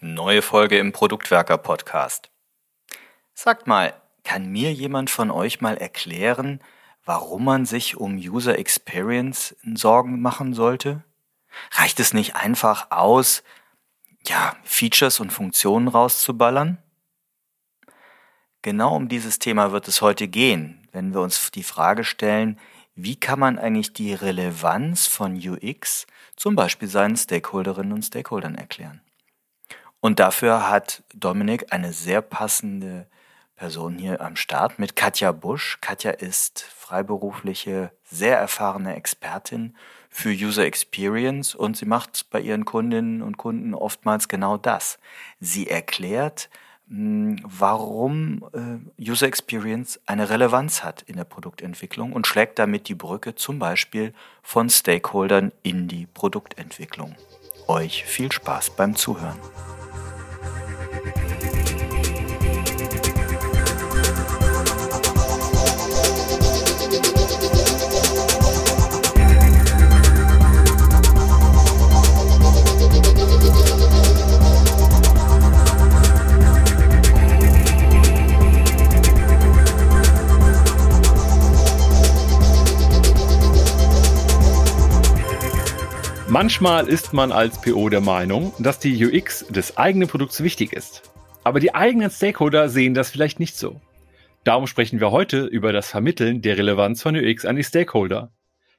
Neue Folge im Produktwerker Podcast. Sagt mal, kann mir jemand von euch mal erklären, warum man sich um User Experience Sorgen machen sollte? Reicht es nicht einfach aus, ja, Features und Funktionen rauszuballern? Genau um dieses Thema wird es heute gehen, wenn wir uns die Frage stellen, wie kann man eigentlich die Relevanz von UX zum Beispiel seinen Stakeholderinnen und Stakeholdern erklären? Und dafür hat Dominik eine sehr passende Person hier am Start mit Katja Busch. Katja ist freiberufliche, sehr erfahrene Expertin für User Experience und sie macht bei ihren Kundinnen und Kunden oftmals genau das. Sie erklärt, hm, warum äh, User Experience eine Relevanz hat in der Produktentwicklung und schlägt damit die Brücke zum Beispiel von Stakeholdern in die Produktentwicklung. Euch viel Spaß beim Zuhören. Manchmal ist man als PO der Meinung, dass die UX des eigenen Produkts wichtig ist. Aber die eigenen Stakeholder sehen das vielleicht nicht so. Darum sprechen wir heute über das Vermitteln der Relevanz von UX an die Stakeholder.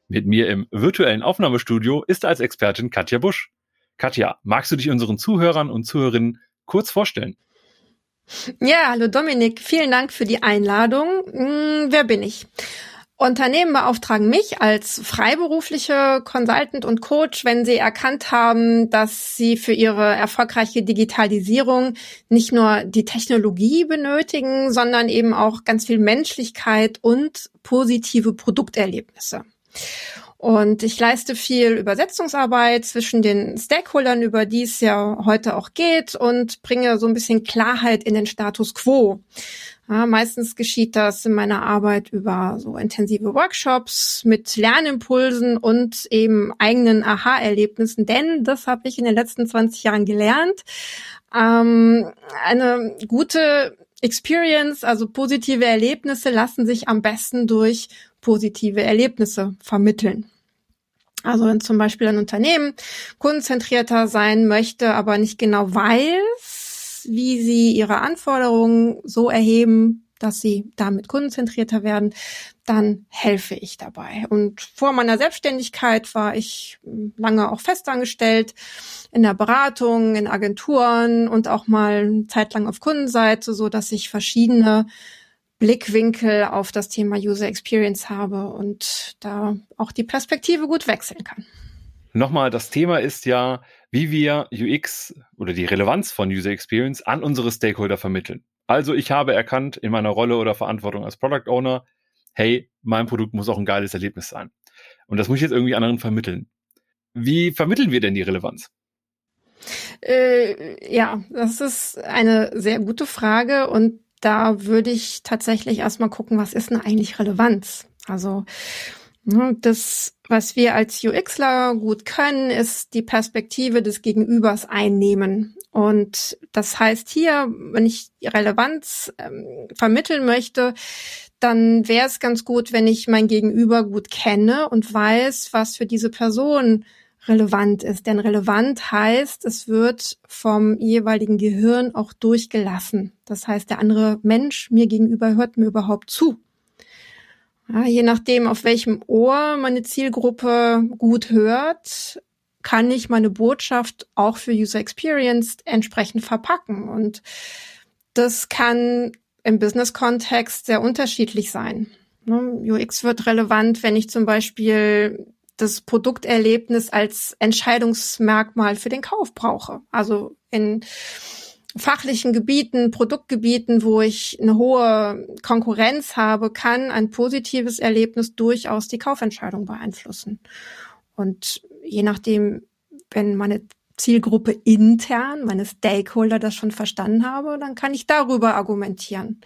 Mit mir im virtuellen Aufnahmestudio ist als Expertin Katja Busch. Katja, magst du dich unseren Zuhörern und Zuhörerinnen kurz vorstellen? Ja, hallo Dominik, vielen Dank für die Einladung. Hm, wer bin ich? Unternehmen beauftragen mich als freiberufliche Consultant und Coach, wenn sie erkannt haben, dass sie für ihre erfolgreiche Digitalisierung nicht nur die Technologie benötigen, sondern eben auch ganz viel Menschlichkeit und positive Produkterlebnisse. Und ich leiste viel Übersetzungsarbeit zwischen den Stakeholdern, über die es ja heute auch geht, und bringe so ein bisschen Klarheit in den Status quo. Ja, meistens geschieht das in meiner Arbeit über so intensive Workshops mit Lernimpulsen und eben eigenen Aha-Erlebnissen, denn das habe ich in den letzten 20 Jahren gelernt. Ähm, eine gute Experience, also positive Erlebnisse, lassen sich am besten durch positive Erlebnisse vermitteln. Also wenn zum Beispiel ein Unternehmen kundenzentrierter sein möchte, aber nicht genau weiß, wie sie ihre Anforderungen so erheben, dass sie damit kundenzentrierter werden, dann helfe ich dabei. Und vor meiner Selbstständigkeit war ich lange auch festangestellt in der Beratung, in Agenturen und auch mal eine Zeit lang auf Kundenseite, so dass ich verschiedene Blickwinkel auf das Thema User Experience habe und da auch die Perspektive gut wechseln kann. Nochmal, das Thema ist ja, wie wir UX oder die Relevanz von User Experience an unsere Stakeholder vermitteln. Also ich habe erkannt in meiner Rolle oder Verantwortung als Product Owner, hey, mein Produkt muss auch ein geiles Erlebnis sein. Und das muss ich jetzt irgendwie anderen vermitteln. Wie vermitteln wir denn die Relevanz? Äh, ja, das ist eine sehr gute Frage und da würde ich tatsächlich erstmal gucken, was ist denn eigentlich Relevanz? Also Ne, das, was wir als UXler gut können, ist die Perspektive des Gegenübers einnehmen. Und das heißt hier, wenn ich Relevanz ähm, vermitteln möchte, dann wäre es ganz gut, wenn ich mein Gegenüber gut kenne und weiß, was für diese Person relevant ist. Denn relevant heißt, es wird vom jeweiligen Gehirn auch durchgelassen. Das heißt, der andere Mensch mir gegenüber hört mir überhaupt zu. Ja, je nachdem, auf welchem Ohr meine Zielgruppe gut hört, kann ich meine Botschaft auch für User Experience entsprechend verpacken. Und das kann im Business-Kontext sehr unterschiedlich sein. Ne, UX wird relevant, wenn ich zum Beispiel das Produkterlebnis als Entscheidungsmerkmal für den Kauf brauche. Also in fachlichen Gebieten, Produktgebieten, wo ich eine hohe Konkurrenz habe, kann ein positives Erlebnis durchaus die Kaufentscheidung beeinflussen. Und je nachdem, wenn meine Zielgruppe intern, meine Stakeholder das schon verstanden habe, dann kann ich darüber argumentieren.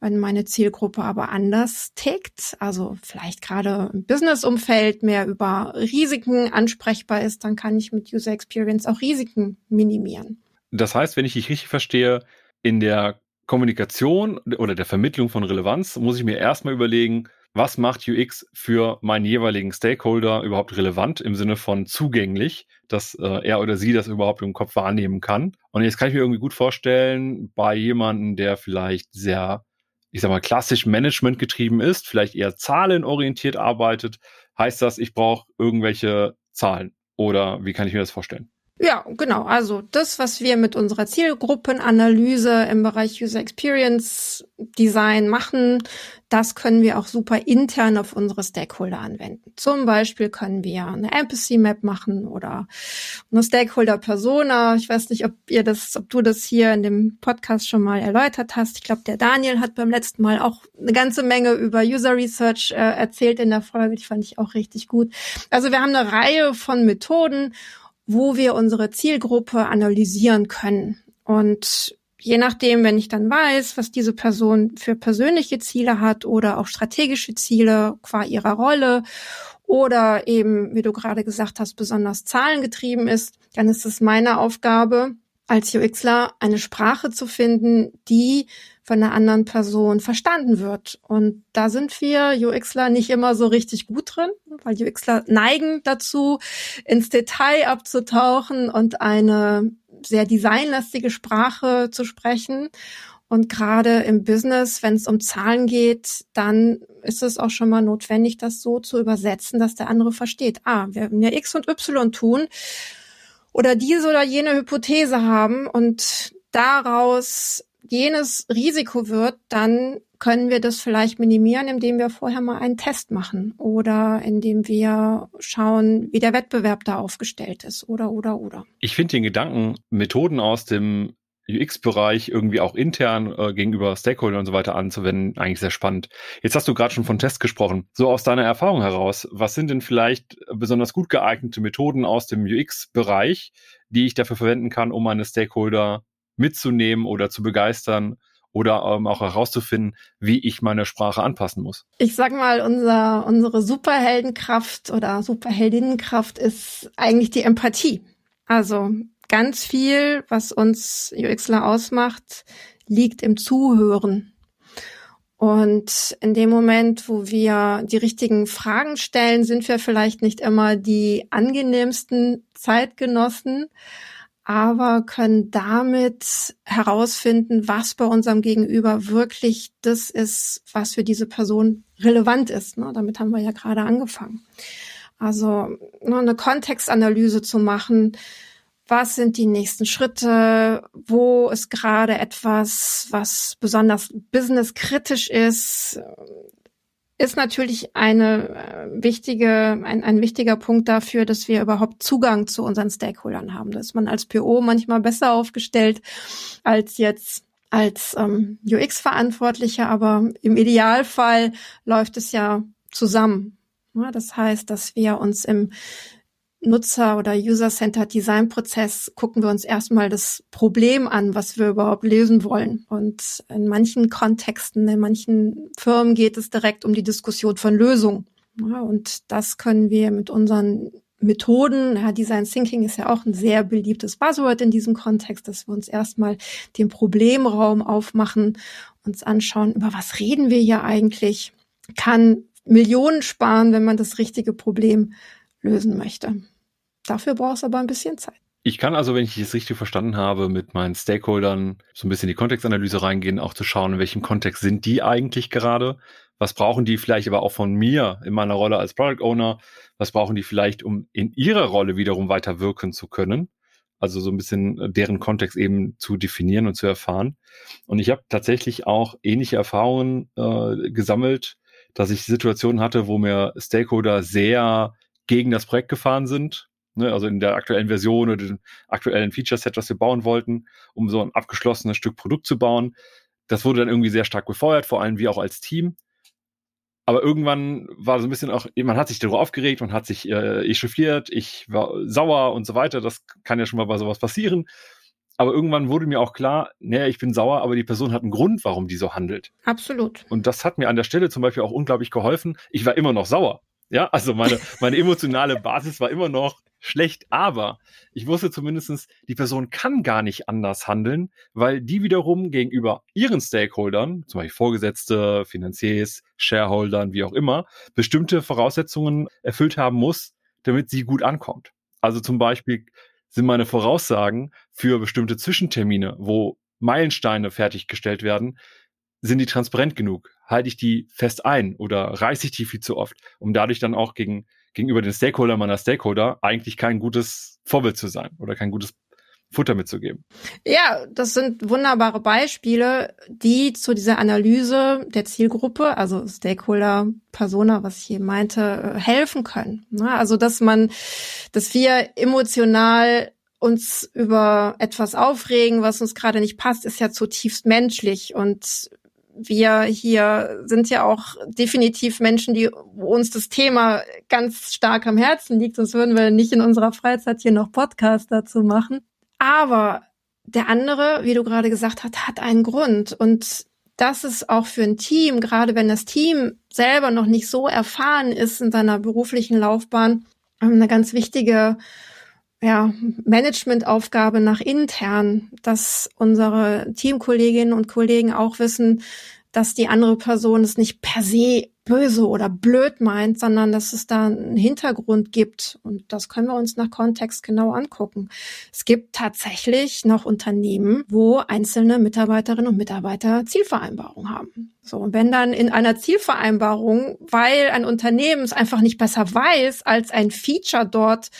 Wenn meine Zielgruppe aber anders tickt, also vielleicht gerade im Businessumfeld mehr über Risiken ansprechbar ist, dann kann ich mit User Experience auch Risiken minimieren. Das heißt, wenn ich dich richtig verstehe, in der Kommunikation oder der Vermittlung von Relevanz muss ich mir erstmal überlegen, was macht UX für meinen jeweiligen Stakeholder überhaupt relevant im Sinne von zugänglich, dass äh, er oder sie das überhaupt im Kopf wahrnehmen kann. Und jetzt kann ich mir irgendwie gut vorstellen, bei jemandem, der vielleicht sehr, ich sag mal, klassisch Management getrieben ist, vielleicht eher zahlenorientiert arbeitet, heißt das, ich brauche irgendwelche Zahlen. Oder wie kann ich mir das vorstellen? Ja, genau. Also das, was wir mit unserer Zielgruppenanalyse im Bereich User Experience Design machen, das können wir auch super intern auf unsere Stakeholder anwenden. Zum Beispiel können wir eine Empathy Map machen oder eine Stakeholder Persona. Ich weiß nicht, ob ihr das, ob du das hier in dem Podcast schon mal erläutert hast. Ich glaube, der Daniel hat beim letzten Mal auch eine ganze Menge über User Research äh, erzählt in der Folge. Die fand ich auch richtig gut. Also wir haben eine Reihe von Methoden wo wir unsere Zielgruppe analysieren können. Und je nachdem, wenn ich dann weiß, was diese Person für persönliche Ziele hat oder auch strategische Ziele qua ihrer Rolle oder eben, wie du gerade gesagt hast, besonders zahlengetrieben ist, dann ist es meine Aufgabe, als UXler eine Sprache zu finden, die von einer anderen Person verstanden wird. Und da sind wir UXler nicht immer so richtig gut drin, weil UXler neigen dazu, ins Detail abzutauchen und eine sehr designlastige Sprache zu sprechen. Und gerade im Business, wenn es um Zahlen geht, dann ist es auch schon mal notwendig, das so zu übersetzen, dass der andere versteht. Ah, wir haben ja X und Y tun oder diese oder jene Hypothese haben und daraus jenes Risiko wird, dann können wir das vielleicht minimieren, indem wir vorher mal einen Test machen oder indem wir schauen, wie der Wettbewerb da aufgestellt ist oder oder oder. Ich finde den Gedanken, Methoden aus dem UX-Bereich irgendwie auch intern äh, gegenüber Stakeholdern und so weiter anzuwenden, eigentlich sehr spannend. Jetzt hast du gerade schon von Tests gesprochen. So aus deiner Erfahrung heraus, was sind denn vielleicht besonders gut geeignete Methoden aus dem UX-Bereich, die ich dafür verwenden kann, um meine Stakeholder mitzunehmen oder zu begeistern oder ähm, auch herauszufinden, wie ich meine Sprache anpassen muss. Ich sag mal, unser, unsere Superheldenkraft oder Superheldinnenkraft ist eigentlich die Empathie. Also ganz viel, was uns UXler ausmacht, liegt im Zuhören. Und in dem Moment, wo wir die richtigen Fragen stellen, sind wir vielleicht nicht immer die angenehmsten Zeitgenossen, aber können damit herausfinden, was bei unserem Gegenüber wirklich das ist, was für diese Person relevant ist. Ne? Damit haben wir ja gerade angefangen. Also ne, eine Kontextanalyse zu machen, was sind die nächsten Schritte, wo ist gerade etwas, was besonders businesskritisch ist, ist natürlich eine äh, wichtige, ein, ein wichtiger Punkt dafür, dass wir überhaupt Zugang zu unseren Stakeholdern haben. Da ist man als PO manchmal besser aufgestellt als jetzt als ähm, UX-Verantwortlicher, aber im Idealfall läuft es ja zusammen. Ja, das heißt, dass wir uns im Nutzer- oder User-Centered Design-Prozess gucken wir uns erstmal das Problem an, was wir überhaupt lösen wollen. Und in manchen Kontexten, in manchen Firmen geht es direkt um die Diskussion von Lösungen. Ja, und das können wir mit unseren Methoden, ja, Design Thinking ist ja auch ein sehr beliebtes Buzzword in diesem Kontext, dass wir uns erstmal den Problemraum aufmachen, uns anschauen, über was reden wir hier eigentlich, kann Millionen sparen, wenn man das richtige Problem lösen möchte. Dafür braucht es aber ein bisschen Zeit. Ich kann also, wenn ich es richtig verstanden habe, mit meinen Stakeholdern so ein bisschen in die Kontextanalyse reingehen, auch zu schauen, in welchem Kontext sind die eigentlich gerade? Was brauchen die vielleicht aber auch von mir in meiner Rolle als Product Owner? Was brauchen die vielleicht, um in ihrer Rolle wiederum weiter wirken zu können? Also so ein bisschen deren Kontext eben zu definieren und zu erfahren. Und ich habe tatsächlich auch ähnliche Erfahrungen äh, gesammelt, dass ich Situationen hatte, wo mir Stakeholder sehr gegen das Projekt gefahren sind, ne, also in der aktuellen Version oder dem aktuellen Feature-Set, was wir bauen wollten, um so ein abgeschlossenes Stück Produkt zu bauen. Das wurde dann irgendwie sehr stark befeuert, vor allem wir auch als Team. Aber irgendwann war so ein bisschen auch, man hat sich darüber aufgeregt, man hat sich äh, echauffiert, ich war sauer und so weiter. Das kann ja schon mal bei sowas passieren. Aber irgendwann wurde mir auch klar, naja, ich bin sauer, aber die Person hat einen Grund, warum die so handelt. Absolut. Und das hat mir an der Stelle zum Beispiel auch unglaublich geholfen. Ich war immer noch sauer Ja, also meine, meine emotionale Basis war immer noch schlecht, aber ich wusste zumindestens, die Person kann gar nicht anders handeln, weil die wiederum gegenüber ihren Stakeholdern, zum Beispiel Vorgesetzte, Finanziers, Shareholdern, wie auch immer, bestimmte Voraussetzungen erfüllt haben muss, damit sie gut ankommt. Also zum Beispiel sind meine Voraussagen für bestimmte Zwischentermine, wo Meilensteine fertiggestellt werden, sind die transparent genug? Halte ich die fest ein oder reiße ich die viel zu oft, um dadurch dann auch gegen, gegenüber den Stakeholder meiner Stakeholder eigentlich kein gutes Vorbild zu sein oder kein gutes Futter mitzugeben. Ja, das sind wunderbare Beispiele, die zu dieser Analyse der Zielgruppe, also Stakeholder, Persona, was ich eben meinte, äh, helfen können. Also, dass man, dass wir emotional uns über etwas aufregen, was uns gerade nicht passt, ist ja zutiefst menschlich und wir hier sind ja auch definitiv Menschen, die uns das Thema ganz stark am Herzen liegt, sonst würden wir nicht in unserer Freizeit hier noch Podcast dazu machen. Aber der andere, wie du gerade gesagt hast, hat einen Grund und das ist auch für ein Team, gerade wenn das Team selber noch nicht so erfahren ist in seiner beruflichen Laufbahn, eine ganz wichtige ja, Managementaufgabe nach intern, dass unsere Teamkolleginnen und Kollegen auch wissen, dass die andere Person es nicht per se böse oder blöd meint, sondern dass es da einen Hintergrund gibt. Und das können wir uns nach Kontext genau angucken. Es gibt tatsächlich noch Unternehmen, wo einzelne Mitarbeiterinnen und Mitarbeiter Zielvereinbarungen haben. So, und wenn dann in einer Zielvereinbarung, weil ein Unternehmen es einfach nicht besser weiß, als ein Feature dort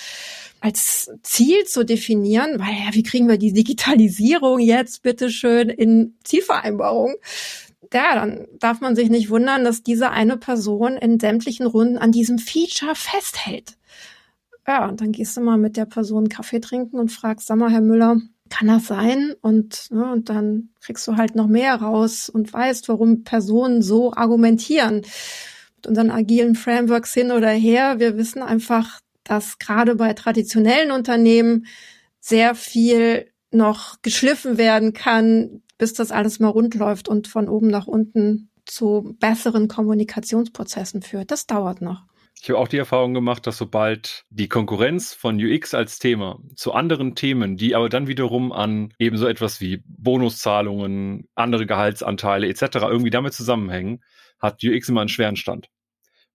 als Ziel zu definieren, weil ja, wie kriegen wir die Digitalisierung jetzt bitteschön in Zielvereinbarung? Ja, dann darf man sich nicht wundern, dass diese eine Person in sämtlichen Runden an diesem Feature festhält. Ja, und dann gehst du mal mit der Person Kaffee trinken und fragst, sag mal, Herr Müller, kann das sein? Und, ne, und dann kriegst du halt noch mehr raus und weißt, warum Personen so argumentieren. Mit unseren agilen Frameworks hin oder her, wir wissen einfach, dass gerade bei traditionellen Unternehmen sehr viel noch geschliffen werden kann, bis das alles mal rund läuft und von oben nach unten zu besseren Kommunikationsprozessen führt. Das dauert noch. Ich habe auch die Erfahrung gemacht, dass sobald die Konkurrenz von UX als Thema zu anderen Themen, die aber dann wiederum an eben so etwas wie Bonuszahlungen, andere Gehaltsanteile etc. irgendwie damit zusammenhängen, hat UX immer einen schweren Stand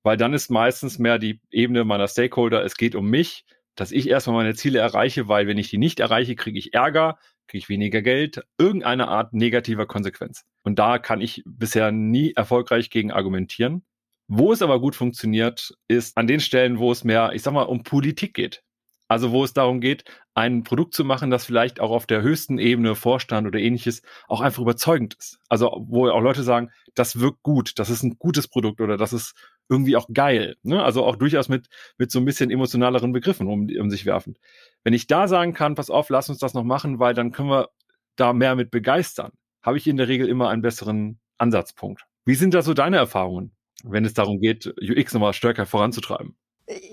weil dann ist meistens mehr die Ebene meiner Stakeholder, es geht um mich, dass ich erstmal meine Ziele erreiche, weil wenn ich die nicht erreiche, kriege ich Ärger, kriege ich weniger Geld, irgendeine Art negativer Konsequenz. Und da kann ich bisher nie erfolgreich gegen argumentieren. Wo es aber gut funktioniert, ist an den Stellen, wo es mehr, ich sag mal, um Politik geht. Also wo es darum geht, ein Produkt zu machen, das vielleicht auch auf der höchsten Ebene, Vorstand oder ähnliches, auch einfach überzeugend ist. Also wo auch Leute sagen, das wirkt gut, das ist ein gutes Produkt oder das ist irgendwie auch geil. Ne? Also auch durchaus mit, mit so ein bisschen emotionaleren Begriffen um, um sich werfen. Wenn ich da sagen kann, pass auf, lass uns das noch machen, weil dann können wir da mehr mit begeistern, habe ich in der Regel immer einen besseren Ansatzpunkt. Wie sind da so deine Erfahrungen, wenn es darum geht, UX nochmal stärker voranzutreiben?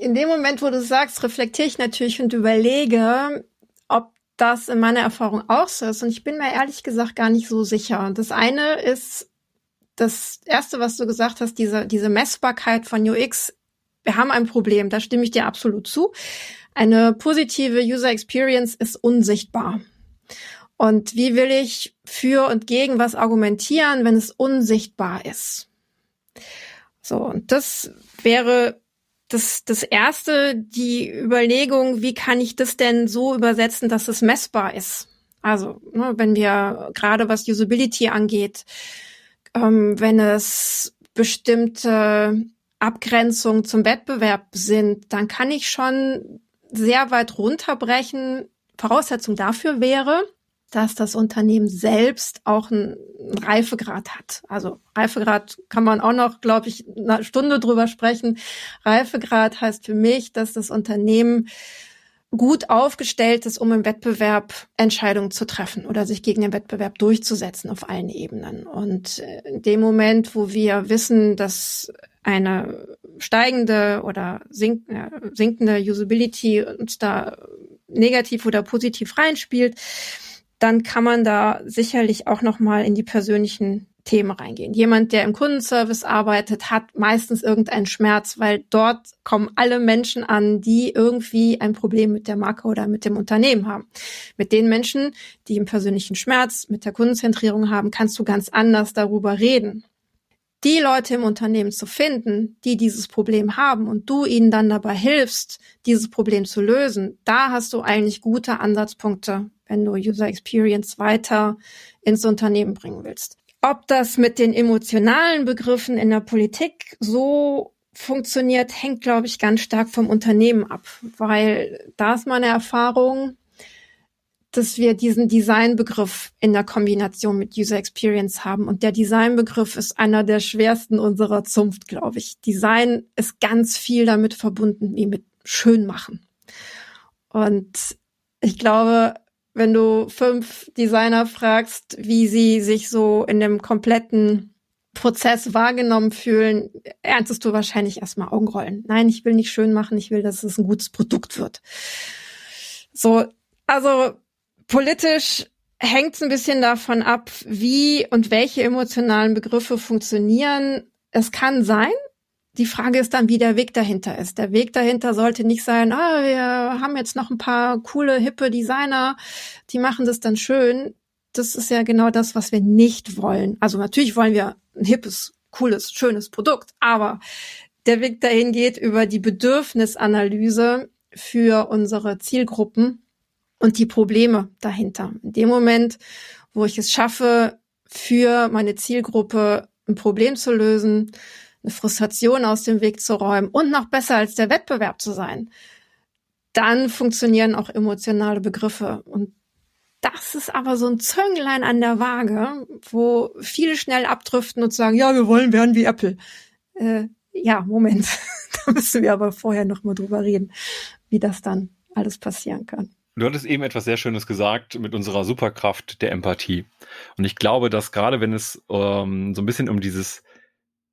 In dem Moment, wo du sagst, reflektiere ich natürlich und überlege, ob das in meiner Erfahrung auch so ist. Und ich bin mir ehrlich gesagt gar nicht so sicher. Das eine ist das erste, was du gesagt hast, diese, diese Messbarkeit von UX. Wir haben ein Problem, da stimme ich dir absolut zu. Eine positive User Experience ist unsichtbar. Und wie will ich für und gegen was argumentieren, wenn es unsichtbar ist? So, und das wäre das, das erste, die Überlegung, wie kann ich das denn so übersetzen, dass es messbar ist? Also, ne, wenn wir gerade was Usability angeht, ähm, wenn es bestimmte Abgrenzungen zum Wettbewerb sind, dann kann ich schon sehr weit runterbrechen. Voraussetzung dafür wäre, dass das Unternehmen selbst auch einen Reifegrad hat. Also Reifegrad kann man auch noch, glaube ich, eine Stunde drüber sprechen. Reifegrad heißt für mich, dass das Unternehmen gut aufgestellt ist, um im Wettbewerb Entscheidungen zu treffen oder sich gegen den Wettbewerb durchzusetzen auf allen Ebenen. Und äh, in dem Moment, wo wir wissen, dass eine steigende oder sink, äh, sinkende Usability uns da negativ oder positiv reinspielt, dann kann man da sicherlich auch noch mal in die persönlichen Themen reingehen. Jemand, der im Kundenservice arbeitet, hat meistens irgendeinen Schmerz, weil dort kommen alle Menschen an, die irgendwie ein Problem mit der Marke oder mit dem Unternehmen haben. Mit den Menschen, die im persönlichen Schmerz mit der Kundenzentrierung haben, kannst du ganz anders darüber reden. Die Leute im Unternehmen zu finden, die dieses Problem haben und du ihnen dann dabei hilfst, dieses Problem zu lösen, da hast du eigentlich gute Ansatzpunkte, wenn du User Experience weiter ins Unternehmen bringen willst. Ob das mit den emotionalen Begriffen in der Politik so funktioniert, hängt, glaube ich, ganz stark vom Unternehmen ab, weil da ist meine Erfahrung, dass wir diesen Designbegriff in der Kombination mit User Experience haben. Und der Designbegriff ist einer der schwersten unserer Zunft, glaube ich. Design ist ganz viel damit verbunden, wie mit schön machen. Und ich glaube, wenn du fünf Designer fragst, wie sie sich so in dem kompletten Prozess wahrgenommen fühlen, erntest du wahrscheinlich erstmal Augenrollen. Nein, ich will nicht schön machen, ich will, dass es ein gutes Produkt wird. So, also politisch hängt es ein bisschen davon ab, wie und welche emotionalen Begriffe funktionieren. Es kann sein, die Frage ist dann, wie der Weg dahinter ist. Der Weg dahinter sollte nicht sein, ah, wir haben jetzt noch ein paar coole, hippe Designer, die machen das dann schön. Das ist ja genau das, was wir nicht wollen. Also natürlich wollen wir ein hippes, cooles, schönes Produkt, aber der Weg dahin geht über die Bedürfnisanalyse für unsere Zielgruppen und die Probleme dahinter. In dem Moment, wo ich es schaffe, für meine Zielgruppe ein Problem zu lösen, eine Frustration aus dem Weg zu räumen und noch besser als der Wettbewerb zu sein, dann funktionieren auch emotionale Begriffe. Und das ist aber so ein Zönglein an der Waage, wo viele schnell abdriften und sagen, ja, wir wollen werden wie Apple. Äh, ja, Moment, da müssen wir aber vorher noch mal drüber reden, wie das dann alles passieren kann. Du hattest eben etwas sehr Schönes gesagt mit unserer Superkraft der Empathie. Und ich glaube, dass gerade wenn es ähm, so ein bisschen um dieses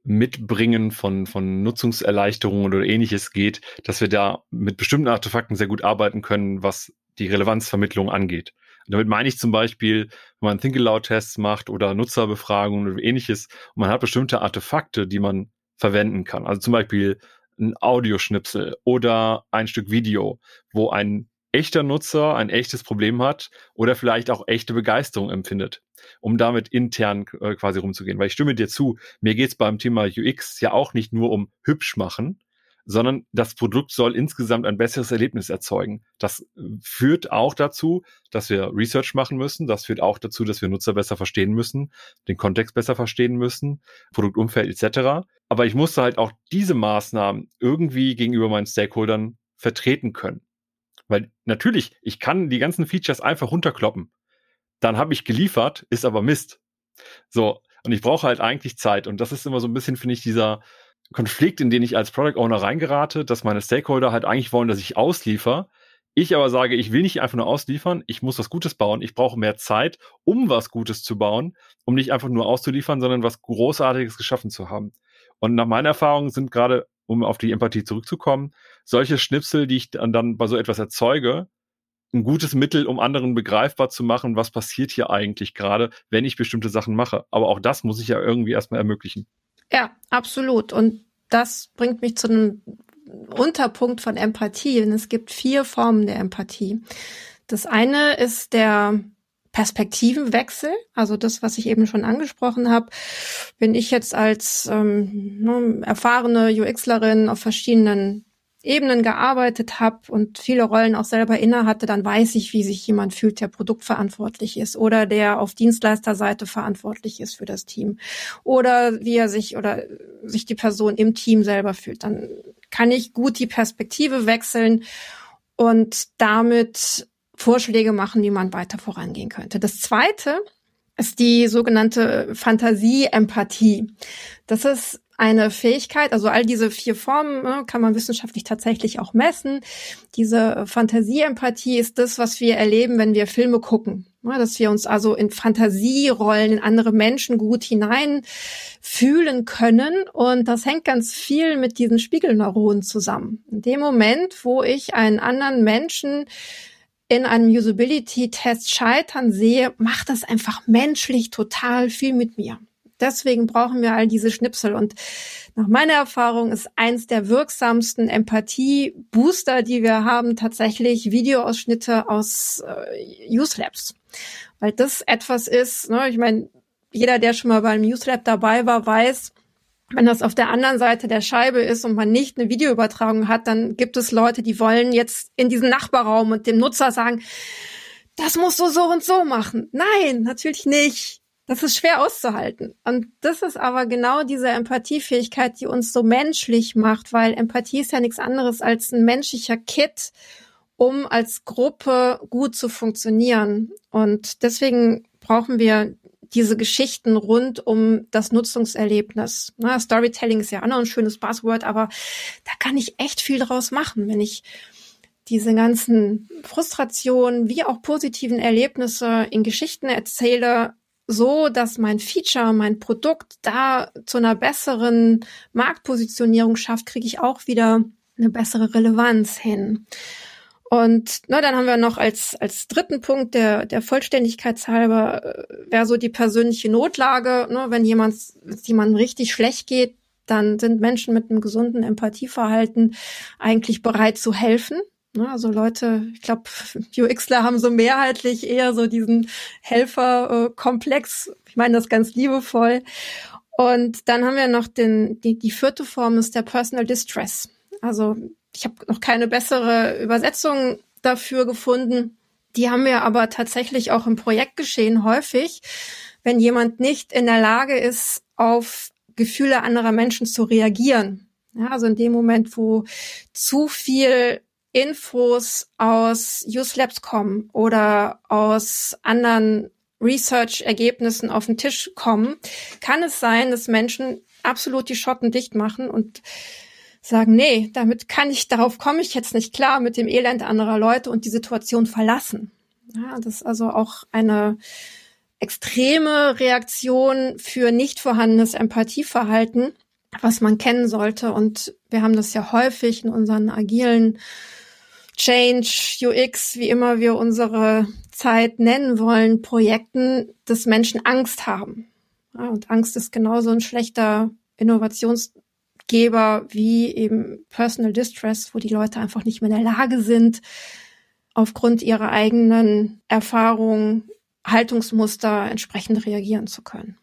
Mitbringen von, von Nutzungserleichterungen oder ähnliches geht, dass wir da mit bestimmten Artefakten sehr gut arbeiten können, was die Relevanzvermittlung angeht. Und damit meine ich zum Beispiel, wenn man Think-Aloud-Tests macht oder Nutzerbefragungen oder ähnliches, und man hat bestimmte Artefakte, die man verwenden kann. Also zum Beispiel ein Audioschnipsel oder ein Stück Video, wo ein echter Nutzer ein echtes Problem hat oder vielleicht auch echte Begeisterung empfindet, um damit intern äh, quasi rumzugehen. Weil ich stimme dir zu, mir geht's beim Thema UX ja auch nicht nur um hübsch machen, sondern das Produkt soll insgesamt ein besseres Erlebnis erzeugen. Das äh, führt auch dazu, dass wir Research machen müssen. Das führt auch dazu, dass wir Nutzer besser verstehen müssen, den Kontext besser verstehen müssen, Produktumfeld etc. Aber ich musste halt auch diese Maßnahmen irgendwie gegenüber meinen Stakeholdern vertreten können. Weil natürlich, ich kann die ganzen Features einfach runterkloppen. Dann habe ich geliefert, ist aber Mist. So, und ich brauche halt eigentlich Zeit. Und das ist immer so ein bisschen, finde ich, dieser Konflikt, in den ich als Product Owner reingerate, dass meine Stakeholder halt eigentlich wollen, dass ich ausliefer. Ich aber sage, ich will nicht einfach nur ausliefern, ich muss was Gutes bauen, ich brauche mehr Zeit, um was Gutes zu bauen, um nicht einfach nur auszuliefern, sondern was Großartiges geschaffen zu haben. Und nach meiner Erfahrung sind gerade um auf die Empathie zurückzukommen, solche Schnipsel, die ich dann, dann bei so etwas erzeuge, ein gutes Mittel, um anderen begreifbar zu machen, was passiert hier eigentlich gerade, wenn ich bestimmte Sachen mache. Aber auch das muss ich ja irgendwie erstmal ermöglichen. Ja, absolut. Und das bringt mich zu einem Unterpunkt von Empathie. Denn es gibt vier Formen der Empathie. Das eine ist der Perspektivenwechsel, also das, was ich eben schon angesprochen habe. Wenn ich jetzt als ähm, ne, erfahrene UXlerin auf verschiedenen Ebenen gearbeitet habe und viele Rollen auch selber inne hatte, dann weiß ich, wie sich jemand fühlt, der produktverantwortlich ist oder der auf Dienstleisterseite verantwortlich ist für das Team oder wie er sich oder sich die Person im Team selber fühlt. Dann kann ich gut die Perspektive wechseln und damit Vorschläge machen, wie man weiter vorangehen könnte. Das zweite ist die sogenannte Fantasie-Empathie. Das ist eine Fähigkeit, also all diese vier Formen ne, kann man wissenschaftlich tatsächlich auch messen. Diese Fantasie-Empathie ist das, was wir erleben, wenn wir Filme gucken. Ne, dass wir uns also in Fantasierollen, in andere Menschen gut hineinfühlen können. Und das hängt ganz viel mit diesen Spiegelneuronen zusammen. In dem Moment, wo ich einen anderen Menschen in einem Usability-Test scheitern sehe, macht das einfach menschlich total viel mit mir. deswegen brauchen wir all diese Schnipsel. Und nach meiner Erfahrung ist eins der wirksamsten Empathie-Booster, die wir haben, tatsächlich Videoausschnitte aus äh, Use Labs. Weil das etwas ist, ne, ich meine, jeder, der schon mal beim Use Lab dabei war, weiß, wenn das auf der anderen Seite der Scheibe ist und man nicht eine Videoübertragung hat, dann gibt es Leute, die wollen jetzt in diesen Nachbarraum und dem Nutzer sagen, das musst du so und so machen. Nein, natürlich nicht. Das ist schwer auszuhalten. Und das ist aber genau diese Empathiefähigkeit, die uns so menschlich macht, weil Empathie ist ja nichts anderes als ein menschlicher Kit, um als Gruppe gut zu funktionieren. Und deswegen brauchen wir diese Geschichten rund um das Nutzungserlebnis. Na, Storytelling ist ja auch noch ein schönes Buzzword, aber da kann ich echt viel draus machen, wenn ich diese ganzen Frustrationen wie auch positiven Erlebnisse in Geschichten erzähle, so dass mein Feature, mein Produkt da zu einer besseren Marktpositionierung schafft, kriege ich auch wieder eine bessere Relevanz hin. Und na, dann haben wir noch als, als dritten Punkt der, der Vollständigkeit halber, äh, wäre so die persönliche Notlage. Ne? Wenn jemand, jemandem richtig schlecht geht, dann sind Menschen mit einem gesunden Empathieverhalten eigentlich bereit zu helfen. Ne? Also Leute, ich glaube, UXler haben so mehrheitlich eher so diesen Helferkomplex. Ich meine das ganz liebevoll. Und dann haben wir noch den, die, die vierte Form ist der Personal Distress. Also ich habe noch keine bessere Übersetzung dafür gefunden. Die haben wir aber tatsächlich auch im Projektgeschehen häufig, wenn jemand nicht in der Lage ist, auf Gefühle anderer Menschen zu reagieren. Ja, also in dem Moment, wo zu viel Infos aus Use Labs kommen oder aus anderen Research-Ergebnissen auf den Tisch kommen, kann es sein, dass Menschen absolut die Schotten dicht machen und sagen, nee, damit kann ich, darauf komme ich jetzt nicht klar mit dem Elend anderer Leute und die Situation verlassen. Ja, das ist also auch eine extreme Reaktion für nicht vorhandenes Empathieverhalten, was man kennen sollte. Und wir haben das ja häufig in unseren agilen Change, UX, wie immer wir unsere Zeit nennen wollen, Projekten, dass Menschen Angst haben. Ja, und Angst ist genauso ein schlechter Innovations Geber wie eben Personal Distress, wo die Leute einfach nicht mehr in der Lage sind, aufgrund ihrer eigenen Erfahrungen, Haltungsmuster entsprechend reagieren zu können.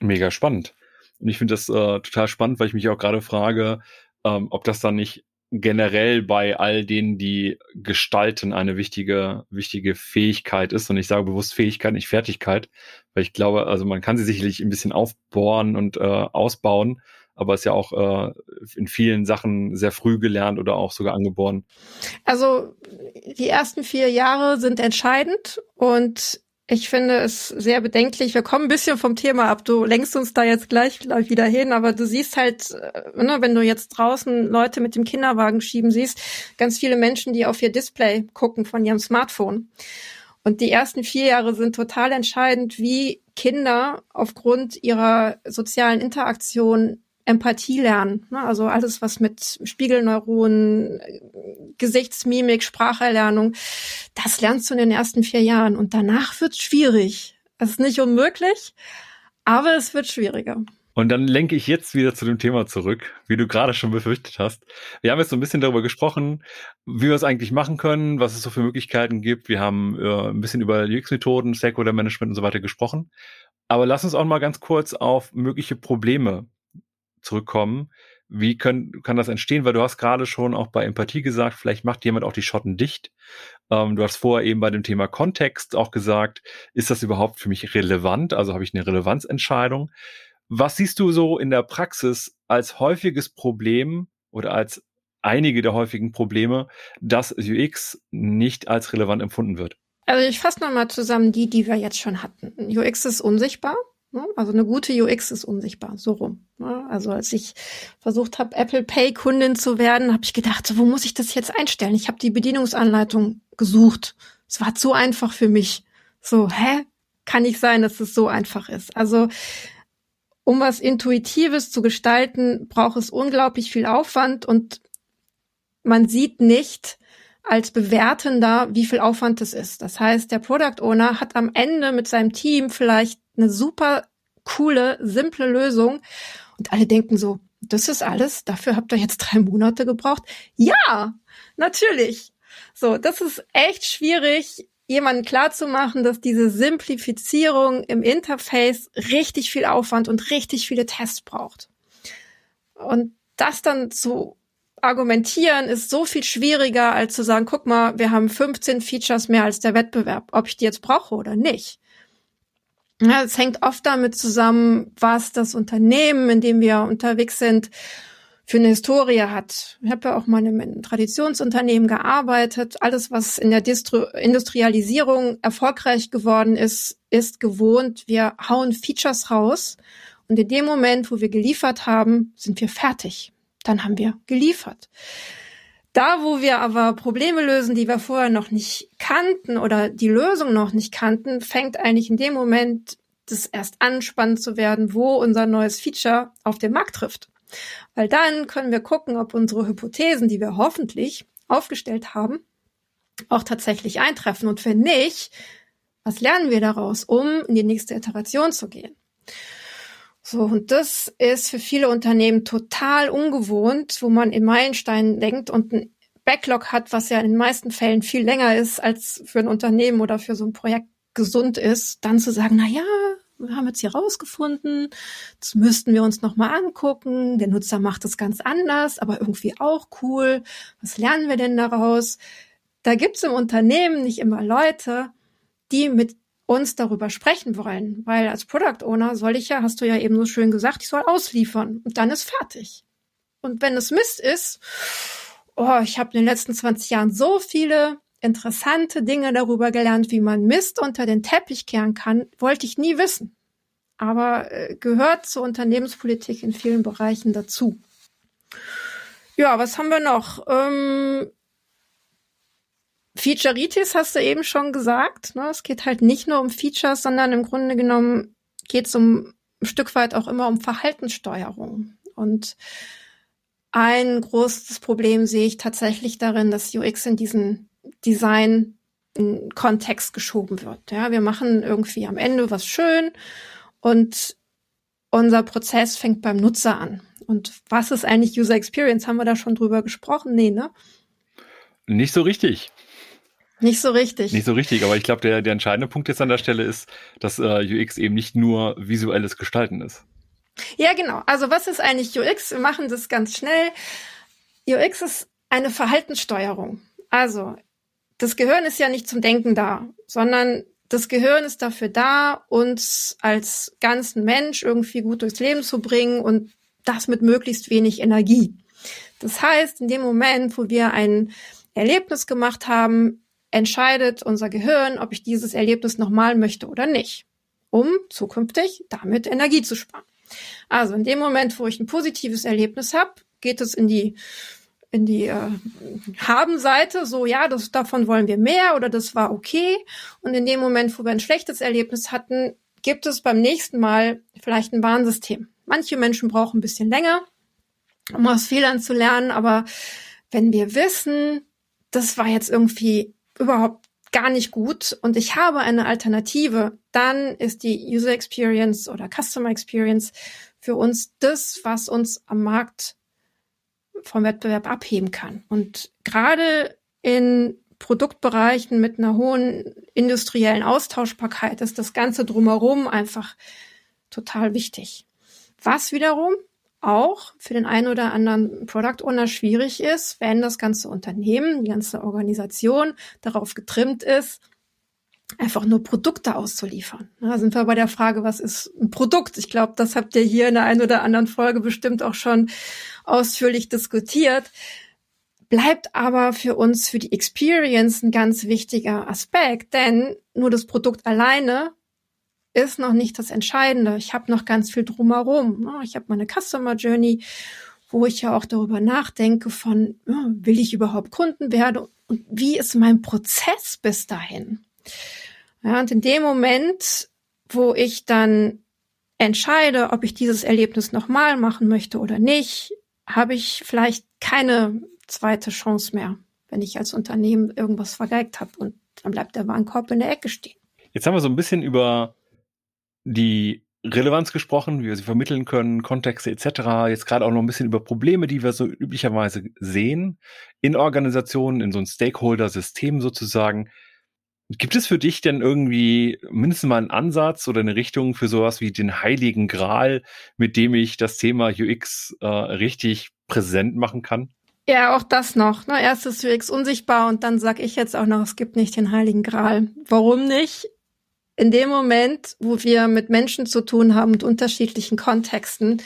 Mega spannend. Und ich finde das äh, total spannend, weil ich mich auch gerade frage, ähm, ob das dann nicht generell bei all denen, die gestalten, eine wichtige, wichtige Fähigkeit ist. Und ich sage bewusst Fähigkeit, nicht Fertigkeit, weil ich glaube, also man kann sie sicherlich ein bisschen aufbohren und äh, ausbauen, aber ist ja auch äh, in vielen Sachen sehr früh gelernt oder auch sogar angeboren. Also die ersten vier Jahre sind entscheidend und ich finde es sehr bedenklich. Wir kommen ein bisschen vom Thema ab. Du lenkst uns da jetzt gleich wieder hin, aber du siehst halt, äh, ne, wenn du jetzt draußen Leute mit dem Kinderwagen schieben siehst, ganz viele Menschen, die auf ihr Display gucken von ihrem Smartphone. Und die ersten vier Jahre sind total entscheidend, wie Kinder aufgrund ihrer sozialen Interaktion Empathie lernen. Ne? Also alles, was mit Spiegelneuronen, Gesichtsmimik, Spracherlernung, das lernst du in den ersten vier Jahren. Und danach wird's schwierig. Es ist nicht unmöglich, aber es wird schwieriger. Und dann lenke ich jetzt wieder zu dem Thema zurück, wie du gerade schon befürchtet hast. Wir haben jetzt so ein bisschen darüber gesprochen, wie wir es eigentlich machen können, was es so für Möglichkeiten gibt. Wir haben äh, ein bisschen über UX-Methoden, Stakeholder-Management und so weiter gesprochen. Aber lass uns auch mal ganz kurz auf mögliche Probleme zurückkommen. Wie können, kann das entstehen? Weil du hast gerade schon auch bei Empathie gesagt, vielleicht macht jemand auch die Schotten dicht. Ähm, du hast vorher eben bei dem Thema Kontext auch gesagt, ist das überhaupt für mich relevant? Also habe ich eine Relevanzentscheidung? Was siehst du so in der Praxis als häufiges Problem oder als einige der häufigen Probleme, dass UX nicht als relevant empfunden wird? Also ich fasse nochmal zusammen die, die wir jetzt schon hatten. UX ist unsichtbar. Ne? Also eine gute UX ist unsichtbar, so rum. Ne? Also als ich versucht habe, Apple Pay Kundin zu werden, habe ich gedacht, wo muss ich das jetzt einstellen? Ich habe die Bedienungsanleitung gesucht. Es war zu einfach für mich. So, hä? Kann nicht sein, dass es so einfach ist. Also um was Intuitives zu gestalten, braucht es unglaublich viel Aufwand und man sieht nicht als Bewertender, wie viel Aufwand es ist. Das heißt, der Product Owner hat am Ende mit seinem Team vielleicht eine super coole, simple Lösung. Und alle denken so, das ist alles, dafür habt ihr jetzt drei Monate gebraucht. Ja, natürlich. So, das ist echt schwierig, jemandem klarzumachen, dass diese Simplifizierung im Interface richtig viel Aufwand und richtig viele Tests braucht. Und das dann zu argumentieren ist so viel schwieriger, als zu sagen, guck mal, wir haben 15 Features mehr als der Wettbewerb, ob ich die jetzt brauche oder nicht. Ja, es hängt oft damit zusammen, was das Unternehmen, in dem wir unterwegs sind, für eine Historie hat. Ich habe ja auch mal in einem Traditionsunternehmen gearbeitet. Alles, was in der Distru Industrialisierung erfolgreich geworden ist, ist gewohnt. Wir hauen Features raus und in dem Moment, wo wir geliefert haben, sind wir fertig. Dann haben wir geliefert. Da, wo wir aber Probleme lösen, die wir vorher noch nicht kannten oder die Lösung noch nicht kannten, fängt eigentlich in dem Moment das erst an, spannend zu werden, wo unser neues Feature auf den Markt trifft. Weil dann können wir gucken, ob unsere Hypothesen, die wir hoffentlich aufgestellt haben, auch tatsächlich eintreffen. Und wenn nicht, was lernen wir daraus, um in die nächste Iteration zu gehen? So, und das ist für viele Unternehmen total ungewohnt, wo man in Meilensteinen denkt und ein Backlog hat, was ja in den meisten Fällen viel länger ist, als für ein Unternehmen oder für so ein Projekt gesund ist, dann zu sagen, na ja, wir haben jetzt hier rausgefunden, das müssten wir uns nochmal angucken. Der Nutzer macht es ganz anders, aber irgendwie auch cool. Was lernen wir denn daraus? Da gibt es im Unternehmen nicht immer Leute, die mit uns darüber sprechen wollen, weil als Product Owner soll ich ja, hast du ja eben so schön gesagt, ich soll ausliefern und dann ist fertig. Und wenn es Mist ist, oh, ich habe in den letzten 20 Jahren so viele interessante Dinge darüber gelernt, wie man Mist unter den Teppich kehren kann, wollte ich nie wissen. Aber äh, gehört zur Unternehmenspolitik in vielen Bereichen dazu. Ja, was haben wir noch? Ähm, Featureitis hast du eben schon gesagt. Ne? Es geht halt nicht nur um Features, sondern im Grunde genommen geht es um ein Stück weit auch immer um Verhaltenssteuerung. Und ein großes Problem sehe ich tatsächlich darin, dass UX in diesen Design in Kontext geschoben wird. Ja, wir machen irgendwie am Ende was schön und unser Prozess fängt beim Nutzer an. Und was ist eigentlich User Experience? Haben wir da schon drüber gesprochen? Nee, ne? Nicht so richtig. Nicht so richtig. Nicht so richtig, aber ich glaube, der, der entscheidende Punkt jetzt an der Stelle ist, dass äh, UX eben nicht nur visuelles Gestalten ist. Ja, genau. Also was ist eigentlich UX? Wir machen das ganz schnell. UX ist eine Verhaltenssteuerung. Also das Gehirn ist ja nicht zum Denken da, sondern das Gehirn ist dafür da, uns als ganzen Mensch irgendwie gut durchs Leben zu bringen und das mit möglichst wenig Energie. Das heißt, in dem Moment, wo wir ein Erlebnis gemacht haben, entscheidet unser Gehirn, ob ich dieses Erlebnis nochmal möchte oder nicht, um zukünftig damit Energie zu sparen. Also in dem Moment, wo ich ein positives Erlebnis habe, geht es in die in die äh, Haben-Seite, so ja, das, davon wollen wir mehr oder das war okay. Und in dem Moment, wo wir ein schlechtes Erlebnis hatten, gibt es beim nächsten Mal vielleicht ein Warnsystem. Manche Menschen brauchen ein bisschen länger, um aus Fehlern zu lernen, aber wenn wir wissen, das war jetzt irgendwie überhaupt gar nicht gut und ich habe eine Alternative, dann ist die User Experience oder Customer Experience für uns das, was uns am Markt vom Wettbewerb abheben kann. Und gerade in Produktbereichen mit einer hohen industriellen Austauschbarkeit ist das Ganze drumherum einfach total wichtig. Was wiederum auch für den einen oder anderen Product Owner schwierig ist, wenn das ganze Unternehmen, die ganze Organisation darauf getrimmt ist, einfach nur Produkte auszuliefern. Da sind wir bei der Frage, was ist ein Produkt? Ich glaube, das habt ihr hier in der einen oder anderen Folge bestimmt auch schon ausführlich diskutiert. Bleibt aber für uns, für die Experience ein ganz wichtiger Aspekt, denn nur das Produkt alleine ist noch nicht das Entscheidende. Ich habe noch ganz viel drumherum. Ich habe meine Customer Journey, wo ich ja auch darüber nachdenke von, will ich überhaupt Kunden werden und wie ist mein Prozess bis dahin? Ja, und in dem Moment, wo ich dann entscheide, ob ich dieses Erlebnis nochmal machen möchte oder nicht, habe ich vielleicht keine zweite Chance mehr, wenn ich als Unternehmen irgendwas vergeigt habe und dann bleibt der Warenkorb in der Ecke stehen. Jetzt haben wir so ein bisschen über die Relevanz gesprochen, wie wir sie vermitteln können, Kontexte etc. Jetzt gerade auch noch ein bisschen über Probleme, die wir so üblicherweise sehen in Organisationen, in so einem Stakeholder-System sozusagen. Gibt es für dich denn irgendwie mindestens mal einen Ansatz oder eine Richtung für sowas wie den heiligen Gral, mit dem ich das Thema UX äh, richtig präsent machen kann? Ja, auch das noch. Ne? Erst ist UX unsichtbar und dann sag ich jetzt auch noch, es gibt nicht den heiligen Gral. Warum nicht? In dem Moment, wo wir mit Menschen zu tun haben mit unterschiedlichen Kontexten,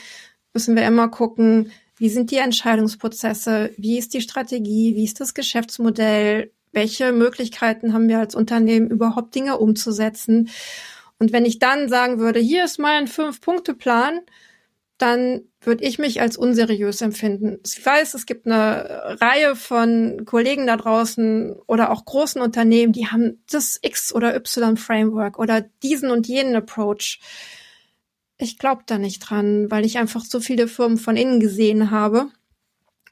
müssen wir immer gucken, wie sind die Entscheidungsprozesse, wie ist die Strategie, wie ist das Geschäftsmodell, welche Möglichkeiten haben wir als Unternehmen überhaupt Dinge umzusetzen. Und wenn ich dann sagen würde, hier ist mein Fünf-Punkte-Plan, dann würde ich mich als unseriös empfinden. Ich weiß, es gibt eine Reihe von Kollegen da draußen oder auch großen Unternehmen, die haben das X oder Y Framework oder diesen und jenen Approach. Ich glaube da nicht dran, weil ich einfach so viele Firmen von innen gesehen habe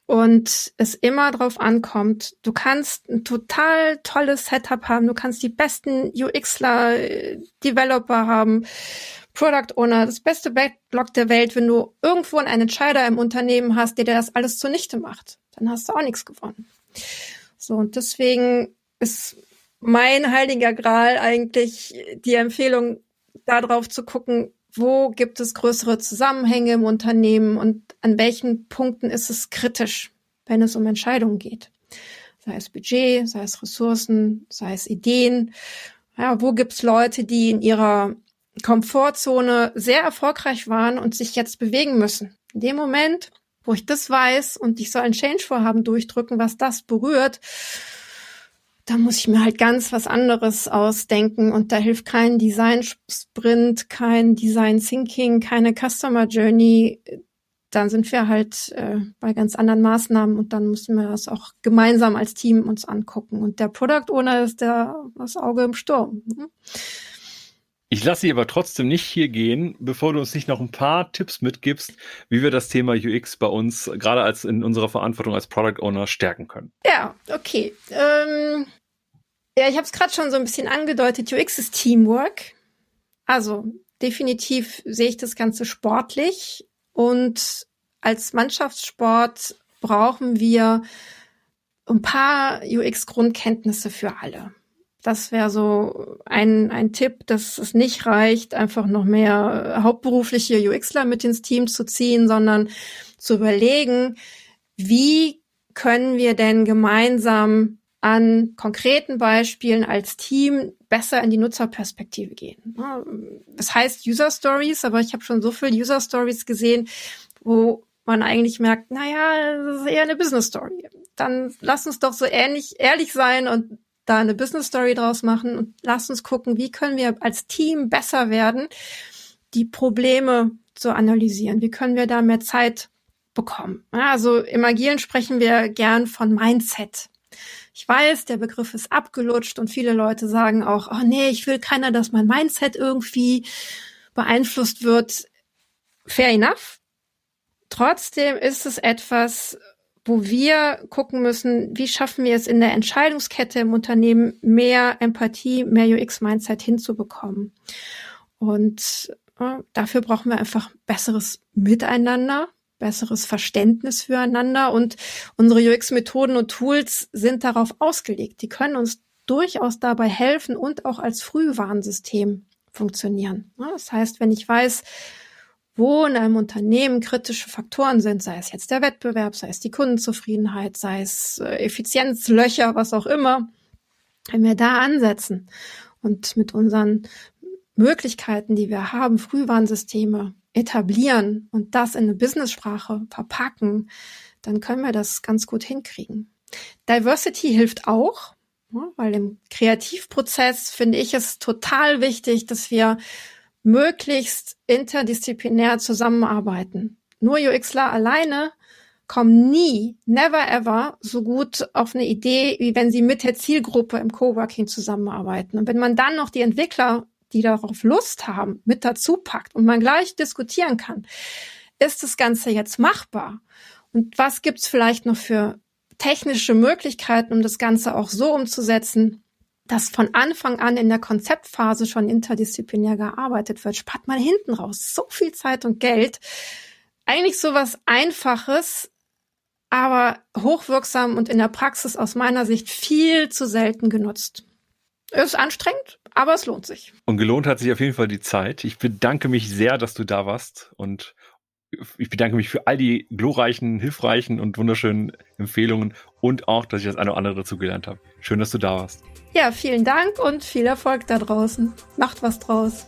und es immer drauf ankommt. Du kannst ein total tolles Setup haben, du kannst die besten UXler, äh, Developer haben, Product Owner, das beste Backlog der Welt, wenn du irgendwo einen Entscheider im Unternehmen hast, der dir das alles zunichte macht, dann hast du auch nichts gewonnen. So, und deswegen ist mein heiliger Gral eigentlich die Empfehlung, darauf zu gucken, wo gibt es größere Zusammenhänge im Unternehmen und an welchen Punkten ist es kritisch, wenn es um Entscheidungen geht. Sei es Budget, sei es Ressourcen, sei es Ideen. Ja, wo gibt's Leute, die in ihrer Komfortzone sehr erfolgreich waren und sich jetzt bewegen müssen? In dem Moment, wo ich das weiß und ich soll ein Change-Vorhaben durchdrücken, was das berührt, da muss ich mir halt ganz was anderes ausdenken und da hilft kein Design Sprint, kein Design Thinking, keine Customer Journey. Dann sind wir halt äh, bei ganz anderen Maßnahmen und dann müssen wir das auch gemeinsam als Team uns angucken. Und der Product Owner ist der das Auge im Sturm. Mhm. Ich lasse Sie aber trotzdem nicht hier gehen, bevor du uns nicht noch ein paar Tipps mitgibst, wie wir das Thema UX bei uns, gerade als in unserer Verantwortung als Product Owner, stärken können. Ja, okay. Ähm, ja, ich habe es gerade schon so ein bisschen angedeutet. UX ist Teamwork. Also definitiv sehe ich das Ganze sportlich und als Mannschaftssport brauchen wir ein paar UX-Grundkenntnisse für alle. Das wäre so ein, ein Tipp, dass es nicht reicht, einfach noch mehr hauptberufliche UXler mit ins Team zu ziehen, sondern zu überlegen, wie können wir denn gemeinsam an konkreten Beispielen als Team besser in die Nutzerperspektive gehen. Das heißt User Stories, aber ich habe schon so viele User Stories gesehen, wo man eigentlich merkt, naja, das ist eher eine Business Story. Dann lass uns doch so ähnlich ehrlich sein und da eine Business Story draus machen und lass uns gucken, wie können wir als Team besser werden, die Probleme zu analysieren. Wie können wir da mehr Zeit bekommen? Also im Agilen sprechen wir gern von Mindset. Ich weiß, der Begriff ist abgelutscht und viele Leute sagen auch, oh nee, ich will keiner, dass mein Mindset irgendwie beeinflusst wird. Fair enough. Trotzdem ist es etwas, wo wir gucken müssen, wie schaffen wir es in der Entscheidungskette im Unternehmen, mehr Empathie, mehr UX-Mindset hinzubekommen. Und äh, dafür brauchen wir einfach besseres Miteinander, besseres Verständnis füreinander und unsere UX-Methoden und Tools sind darauf ausgelegt. Die können uns durchaus dabei helfen und auch als Frühwarnsystem funktionieren. Das heißt, wenn ich weiß, wo in einem Unternehmen kritische Faktoren sind, sei es jetzt der Wettbewerb, sei es die Kundenzufriedenheit, sei es äh, Effizienzlöcher, was auch immer, wenn wir da ansetzen und mit unseren Möglichkeiten, die wir haben, Frühwarnsysteme etablieren und das in eine Business-Sprache verpacken, dann können wir das ganz gut hinkriegen. Diversity hilft auch, weil im Kreativprozess finde ich es total wichtig, dass wir möglichst interdisziplinär zusammenarbeiten. Nur UXler alleine kommen nie, never ever so gut auf eine Idee, wie wenn sie mit der Zielgruppe im Coworking zusammenarbeiten. Und wenn man dann noch die Entwickler, die darauf Lust haben, mit dazu packt und man gleich diskutieren kann, ist das Ganze jetzt machbar? Und was gibt's vielleicht noch für technische Möglichkeiten, um das Ganze auch so umzusetzen, dass von Anfang an in der Konzeptphase schon interdisziplinär gearbeitet wird, spart man hinten raus so viel Zeit und Geld. Eigentlich so was Einfaches, aber hochwirksam und in der Praxis aus meiner Sicht viel zu selten genutzt. Ist anstrengend, aber es lohnt sich. Und gelohnt hat sich auf jeden Fall die Zeit. Ich bedanke mich sehr, dass du da warst und ich bedanke mich für all die glorreichen, hilfreichen und wunderschönen Empfehlungen und auch, dass ich das eine oder andere dazu gelernt habe. Schön, dass du da warst. Ja, vielen Dank und viel Erfolg da draußen. Macht was draus.